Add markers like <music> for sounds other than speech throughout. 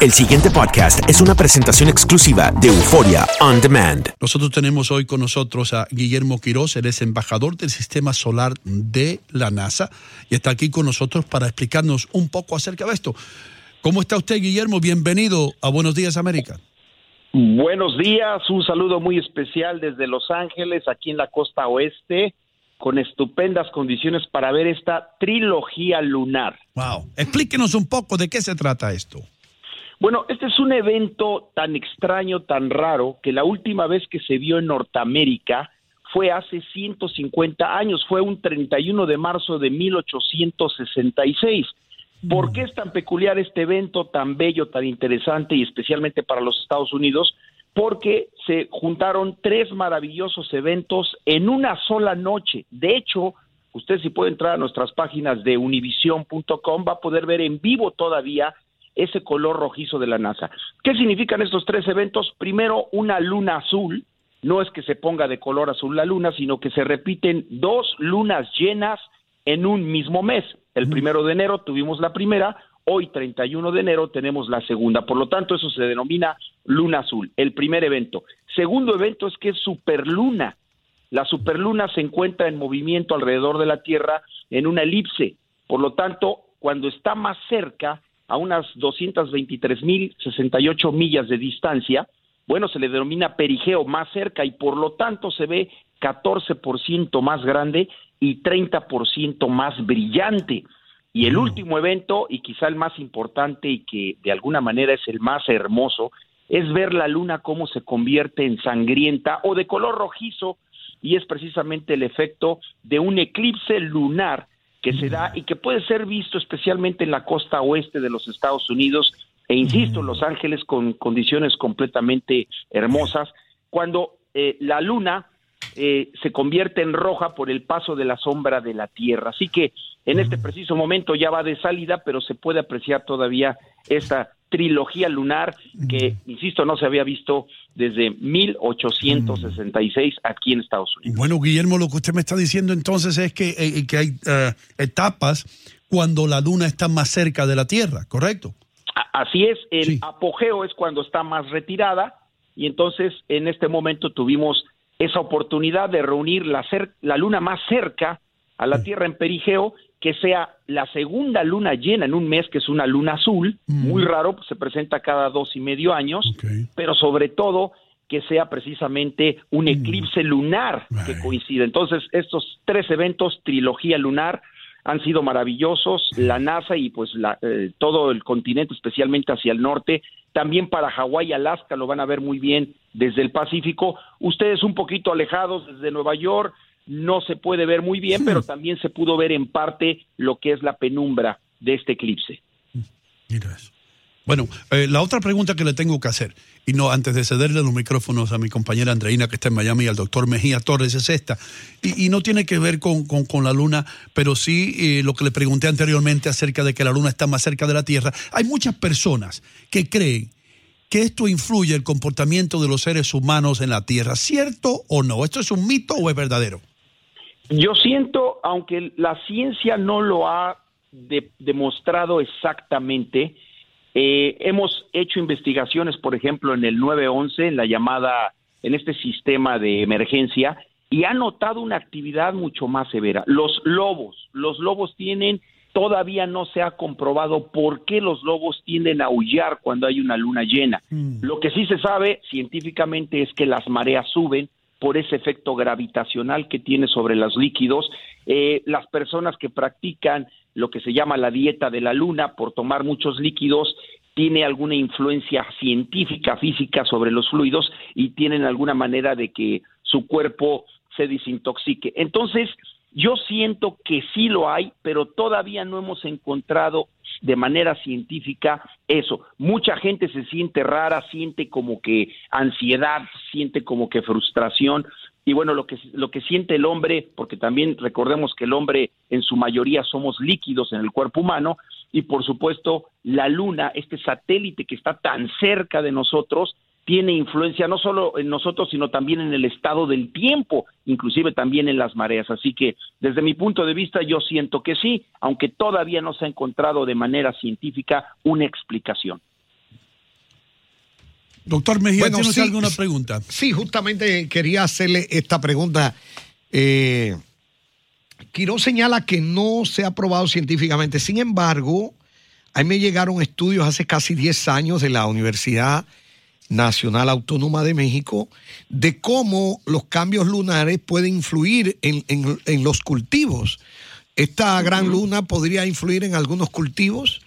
El siguiente podcast es una presentación exclusiva de Euforia On Demand. Nosotros tenemos hoy con nosotros a Guillermo Quiroz, él es embajador del Sistema Solar de la NASA y está aquí con nosotros para explicarnos un poco acerca de esto. ¿Cómo está usted, Guillermo? Bienvenido a Buenos Días, América. Buenos días, un saludo muy especial desde Los Ángeles, aquí en la costa oeste, con estupendas condiciones para ver esta trilogía lunar. Wow. Explíquenos un poco de qué se trata esto. Bueno, este es un evento tan extraño, tan raro, que la última vez que se vio en Norteamérica fue hace 150 años, fue un 31 de marzo de 1866. ¿Por qué es tan peculiar este evento, tan bello, tan interesante y especialmente para los Estados Unidos? Porque se juntaron tres maravillosos eventos en una sola noche. De hecho, usted si puede entrar a nuestras páginas de univision.com va a poder ver en vivo todavía ese color rojizo de la NASA. ¿Qué significan estos tres eventos? Primero, una luna azul. No es que se ponga de color azul la luna, sino que se repiten dos lunas llenas en un mismo mes. El primero de enero tuvimos la primera, hoy 31 de enero tenemos la segunda. Por lo tanto, eso se denomina luna azul, el primer evento. Segundo evento es que es superluna. La superluna se encuentra en movimiento alrededor de la Tierra en una elipse. Por lo tanto, cuando está más cerca, a unas 223.068 millas de distancia, bueno, se le denomina perigeo más cerca y por lo tanto se ve 14% más grande y 30% más brillante. Y el último evento, y quizá el más importante y que de alguna manera es el más hermoso, es ver la luna cómo se convierte en sangrienta o de color rojizo, y es precisamente el efecto de un eclipse lunar que se da y que puede ser visto especialmente en la costa oeste de los Estados Unidos e insisto, en Los Ángeles con condiciones completamente hermosas, cuando eh, la luna eh, se convierte en roja por el paso de la sombra de la Tierra. Así que en este preciso momento ya va de salida, pero se puede apreciar todavía esta trilogía lunar que, insisto, no se había visto desde 1866 aquí en Estados Unidos. Bueno, Guillermo, lo que usted me está diciendo entonces es que, eh, que hay eh, etapas cuando la luna está más cerca de la Tierra, ¿correcto? Así es, el apogeo es cuando está más retirada y entonces en este momento tuvimos esa oportunidad de reunir la, la luna más cerca a la Tierra en perigeo, que sea la segunda luna llena en un mes, que es una luna azul, muy raro, pues, se presenta cada dos y medio años, pero sobre todo que sea precisamente un eclipse lunar que coincide. Entonces, estos tres eventos, trilogía lunar, han sido maravillosos. La NASA y pues la, eh, todo el continente, especialmente hacia el norte, también para Hawái y Alaska lo van a ver muy bien desde el Pacífico. Ustedes un poquito alejados desde Nueva York, no se puede ver muy bien, pero también se pudo ver en parte lo que es la penumbra de este eclipse. Mira eso. Bueno, eh, la otra pregunta que le tengo que hacer, y no antes de cederle los micrófonos a mi compañera Andreina que está en Miami y al doctor Mejía Torres, es esta. Y, no tiene que ver con, con, la luna, pero sí eh, lo que le pregunté anteriormente acerca de que la luna está más cerca de la Tierra. Hay muchas personas que creen que esto influye el comportamiento de los seres humanos en la Tierra. ¿Cierto o no? ¿Esto es un mito o es verdadero? Yo siento, aunque la ciencia no lo ha demostrado exactamente, eh, hemos hecho investigaciones, por ejemplo, en el 911, en la llamada, en este sistema de emergencia, y ha notado una actividad mucho más severa. Los lobos, los lobos tienen, todavía no se ha comprobado por qué los lobos tienden a aullar cuando hay una luna llena. Mm. Lo que sí se sabe científicamente es que las mareas suben por ese efecto gravitacional que tiene sobre los líquidos. Eh, las personas que practican lo que se llama la dieta de la luna por tomar muchos líquidos tiene alguna influencia científica, física sobre los fluidos y tienen alguna manera de que su cuerpo se desintoxique. Entonces, yo siento que sí lo hay, pero todavía no hemos encontrado de manera científica eso. Mucha gente se siente rara, siente como que ansiedad, siente como que frustración, y bueno, lo que, lo que siente el hombre, porque también recordemos que el hombre en su mayoría somos líquidos en el cuerpo humano, y por supuesto la luna, este satélite que está tan cerca de nosotros, tiene influencia no solo en nosotros, sino también en el estado del tiempo, inclusive también en las mareas. Así que desde mi punto de vista yo siento que sí, aunque todavía no se ha encontrado de manera científica una explicación. Doctor Mejía, ¿tiene alguna pregunta? Sí, justamente quería hacerle esta pregunta. Eh, Quiró señala que no se ha probado científicamente. Sin embargo, a mí me llegaron estudios hace casi 10 años de la Universidad Nacional Autónoma de México de cómo los cambios lunares pueden influir en, los cultivos. ¿Esta gran luna podría influir en algunos cultivos?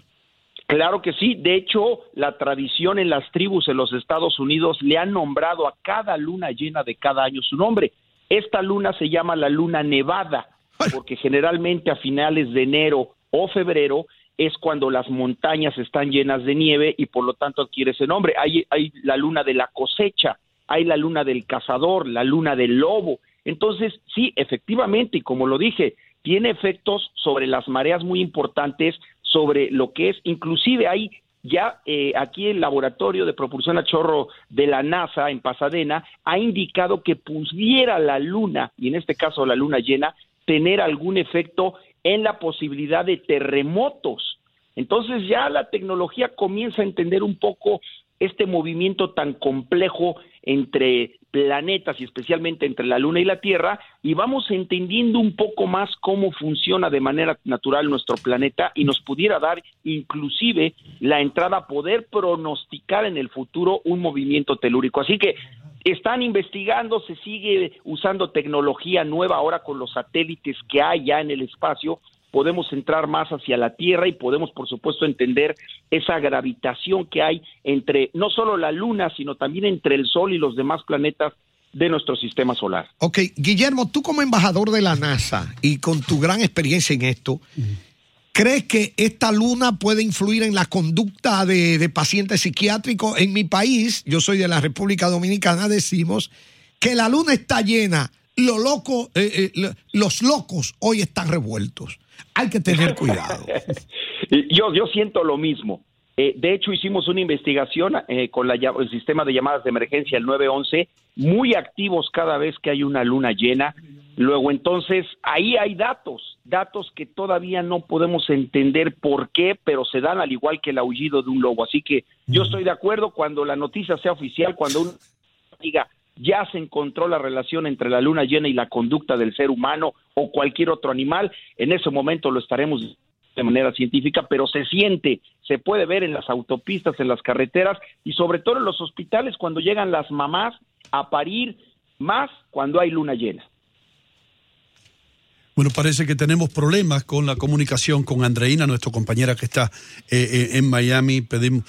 Claro que sí. De hecho, la tradición en las tribus en los Estados Unidos le han nombrado a cada luna llena de cada año su nombre. Esta luna se llama la luna nevada, porque generalmente a finales de enero o febrero es cuando las montañas están llenas de nieve y por lo tanto adquiere ese nombre. Hay, hay la luna de la cosecha, hay la luna del cazador, la luna del lobo. Entonces, sí, efectivamente, y como lo dije, tiene efectos sobre las mareas muy importantes, sobre lo que es, inclusive hay ya eh, aquí el laboratorio de propulsión a chorro de la NASA en Pasadena ha indicado que pudiera la luna, y en este caso la luna llena, tener algún efecto en la posibilidad de terremotos. Entonces ya la tecnología comienza a entender un poco este movimiento tan complejo entre planetas y especialmente entre la Luna y la Tierra y vamos entendiendo un poco más cómo funciona de manera natural nuestro planeta y nos pudiera dar inclusive la entrada a poder pronosticar en el futuro un movimiento telúrico. Así que están investigando, se sigue usando tecnología nueva ahora con los satélites que hay ya en el espacio, podemos entrar más hacia la Tierra y podemos, por supuesto, entender esa gravitación que hay entre no solo la Luna, sino también entre el Sol y los demás planetas de nuestro sistema solar. Ok, Guillermo, tú como embajador de la NASA y con tu gran experiencia en esto, ¿Crees que esta luna puede influir en la conducta de, pacientes psiquiátricos? En mi país, yo soy de la República Dominicana, decimos que la luna está llena, lo loco, eh, eh, los locos hoy están revueltos. Hay que tener <laughs> cuidado. yo, yo siento lo mismo. Eh, de hecho, hicimos una investigación con la, el sistema de llamadas de emergencia, el 911, muy activos cada vez que hay una luna llena. Luego, entonces, ahí hay datos, datos que todavía no podemos entender por qué, pero se dan al igual que el aullido de un lobo. Así que yo estoy de acuerdo cuando la noticia sea oficial, cuando uno diga ya se encontró la relación entre la luna llena y la conducta del ser humano o cualquier otro animal, en ese momento lo estaremos de manera científica, pero se siente, se puede ver en las autopistas, en las carreteras y sobre todo en los hospitales cuando llegan las mamás a parir, más cuando hay luna llena. Bueno, parece que tenemos problemas con la comunicación con Andreina, nuestra compañera que está eh, eh, en Miami. Pedimos,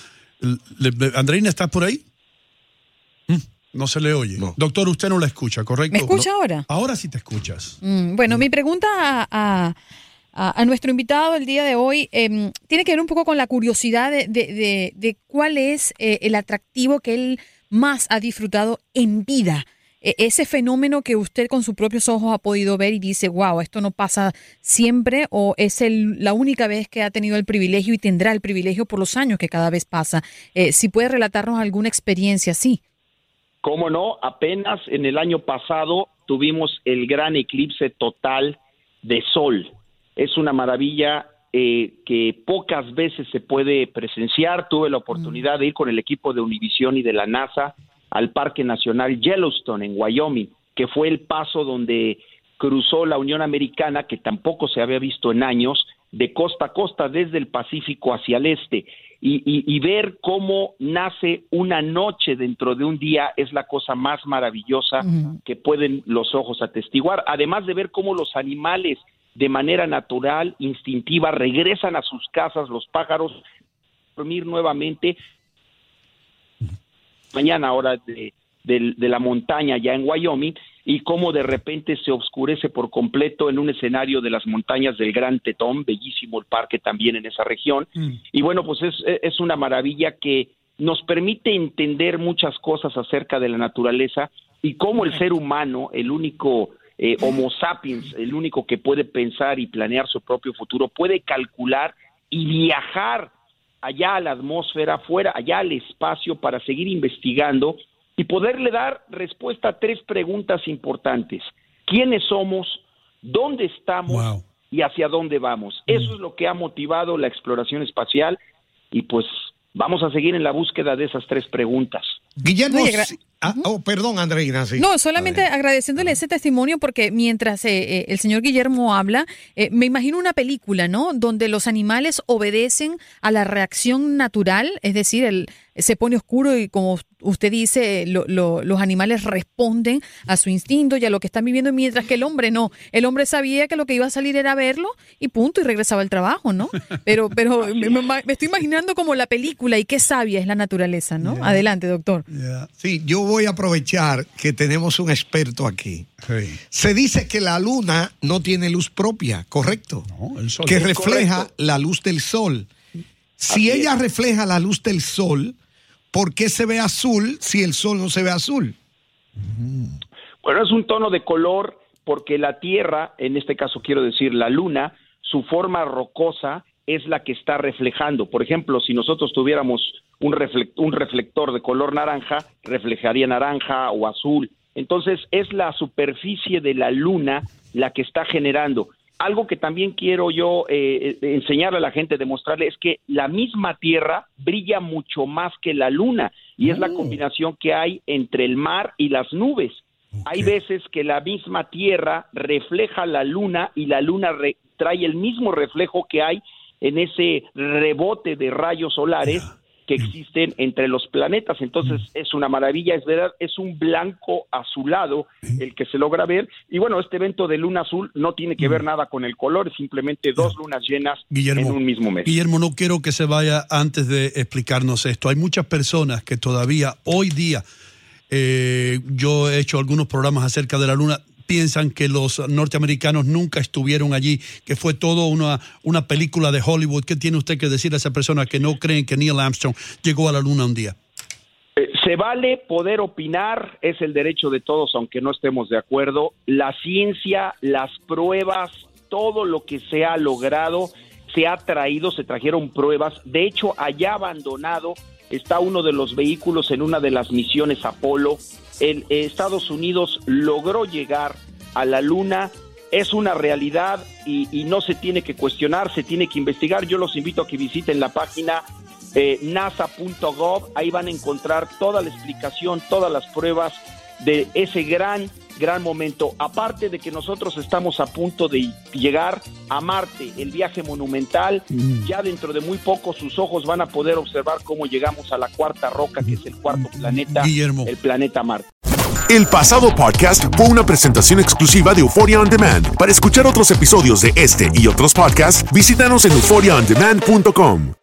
Andreina, ¿estás por ahí? Mm, no se le oye. Doctor, usted no la escucha, ¿correcto? ¿Me escucha ahora? Ahora sí te escuchas. Mm, bueno, mi pregunta a, nuestro invitado el día de hoy em, tiene que ver un poco con la curiosidad de, cuál es eh, el atractivo que él más ha disfrutado en vida ese fenómeno que usted con sus propios ojos ha podido ver y dice, wow, esto no pasa siempre o es el, la única vez que ha tenido el privilegio y tendrá el privilegio por los años que cada vez pasa. Eh, si puede relatarnos alguna experiencia así. Cómo no, apenas en el año pasado tuvimos el gran eclipse total de sol. Es una maravilla eh, que pocas veces se puede presenciar. Tuve la oportunidad de ir con el equipo de Univisión y de la NASA al Parque Nacional Yellowstone en Wyoming, que fue el paso donde cruzó la Unión Americana, que tampoco se había visto en años, de costa a costa desde el Pacífico hacia el este. Y, ver cómo nace una noche dentro de un día es la cosa más maravillosa que pueden los ojos atestiguar. Además de ver cómo los animales de manera natural, instintiva, regresan a sus casas, los pájaros, dormir nuevamente, mañana hora de, de, la montaña ya en Wyoming y cómo de repente se oscurece por completo en un escenario de las montañas del Gran Tetón, bellísimo el parque también en esa región. Mm. Y bueno, pues es, es una maravilla que nos permite entender muchas cosas acerca de la naturaleza y cómo el ser humano, el único eh, Homo sapiens, el único que puede pensar y planear su propio futuro, puede calcular y viajar allá a la atmósfera, fuera, allá al espacio para seguir investigando y poderle dar respuesta a tres preguntas importantes. ¿Quiénes somos? ¿Dónde estamos? Y hacia dónde vamos. Eso mm. es lo que ha motivado la exploración espacial y pues vamos a seguir en la búsqueda de esas tres preguntas. Guillermo, Ah, oh, perdón, Andreina. sí. No, solamente agradeciéndole ese testimonio porque mientras eh, eh, el señor Guillermo habla, eh, me imagino una película, ¿no? Donde los animales obedecen a la reacción natural, es decir, el, se pone oscuro y como usted dice, lo- lo- los animales responden a su instinto y a lo que están viviendo, mientras que el hombre no. El hombre sabía que lo que iba a salir era verlo y punto, y regresaba al trabajo, ¿no? Pero, pero <laughs> me, me- me estoy imaginando como la película y qué sabia es la naturaleza, ¿no? Adelante, doctor. Yeah. Sí, yo voy a aprovechar que tenemos un experto aquí. Sí. Se dice que la luna no tiene luz propia, ¿correcto? No, el sol. que Es refleja correcto. la luz del sol. Si Así es. ella refleja la luz del sol, ¿por qué se ve azul si el sol no se ve azul? Bueno, es un tono de color porque la Tierra, en este caso quiero decir la Luna, su forma rocosa es la que está reflejando. Por ejemplo, si nosotros tuviéramos un, un reflector de color naranja, reflejaría naranja o azul. Entonces, es la superficie de la Luna la que está generando. Algo que también quiero yo eh, eh, enseñarle a la gente, demostrarle, es que la misma Tierra brilla mucho más que la Luna y es la combinación que hay entre el mar y las nubes. Hay veces que la misma Tierra refleja la Luna y la Luna re- trae el mismo reflejo que hay en ese rebote de rayos solares que existen entre los planetas. Entonces es una maravilla, es verdad, es un blanco azulado el que se logra ver. Y bueno, este evento de luna azul no tiene que ver nada con el color, es simplemente dos lunas llenas Guillermo, en un mismo mes. Guillermo, no quiero que se vaya antes de explicarnos esto. Hay muchas personas que todavía hoy día, eh, yo he hecho algunos programas acerca de la luna, piensan que los norteamericanos nunca estuvieron allí, que fue todo una, una película de Hollywood. ¿Qué tiene usted que decir a esa persona que no creen que Neil Armstrong llegó a la luna un día? Eh, Se vale poder opinar, es el derecho de todos, aunque no estemos de acuerdo. La ciencia, las pruebas, todo lo que se ha logrado, se ha traído, se trajeron pruebas. De hecho, allá abandonado está uno de los vehículos en una de las misiones Apolo. El, eh, Estados Unidos logró llegar a la Luna. Es una realidad y, y no se tiene que cuestionar, se tiene que investigar. Yo los invito a que visiten la página eh, nasa.gov, ahí van a encontrar toda la explicación, todas las pruebas de ese gran, gran momento. Aparte de que nosotros estamos a punto de llegar a Marte, el viaje monumental, ya dentro de muy poco sus ojos van a poder observar cómo llegamos a la cuarta roca, que es el cuarto planeta, Guillermo. el planeta Marte. El pasado podcast fue una presentación exclusiva de Euphoria On Demand. Para escuchar otros episodios de este y otros podcasts, visítanos en euphoriaondemand.com.